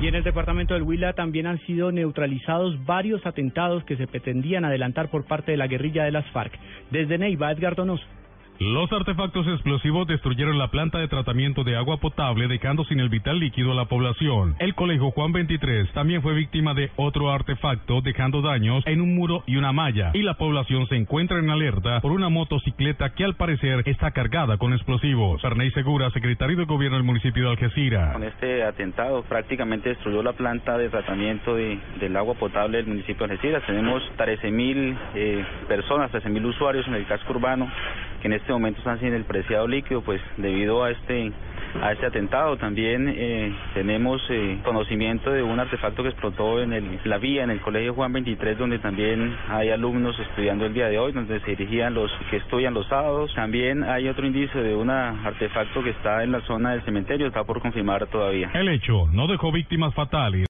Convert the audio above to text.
Y en el departamento del Huila también han sido neutralizados varios atentados que se pretendían adelantar por parte de la guerrilla de las FARC. Desde Neiva, Edgar Donoso. Los artefactos explosivos destruyeron la planta de tratamiento de agua potable, dejando sin el vital líquido a la población. El colegio Juan 23 también fue víctima de otro artefacto, dejando daños en un muro y una malla. Y la población se encuentra en alerta por una motocicleta que al parecer está cargada con explosivos. Arney Segura, secretario de gobierno del municipio de Algeciras. Con este atentado prácticamente destruyó la planta de tratamiento de, del agua potable del municipio de Algeciras. Tenemos 13.000 mil eh, personas, 13.000 usuarios en el casco urbano que en este momento están sin el preciado líquido, pues debido a este a este atentado. También eh, tenemos eh, conocimiento de un artefacto que explotó en el, la vía en el Colegio Juan 23, donde también hay alumnos estudiando el día de hoy, donde se dirigían los que estudian los sábados. También hay otro indicio de un artefacto que está en la zona del cementerio, está por confirmar todavía. El hecho no dejó víctimas fatales.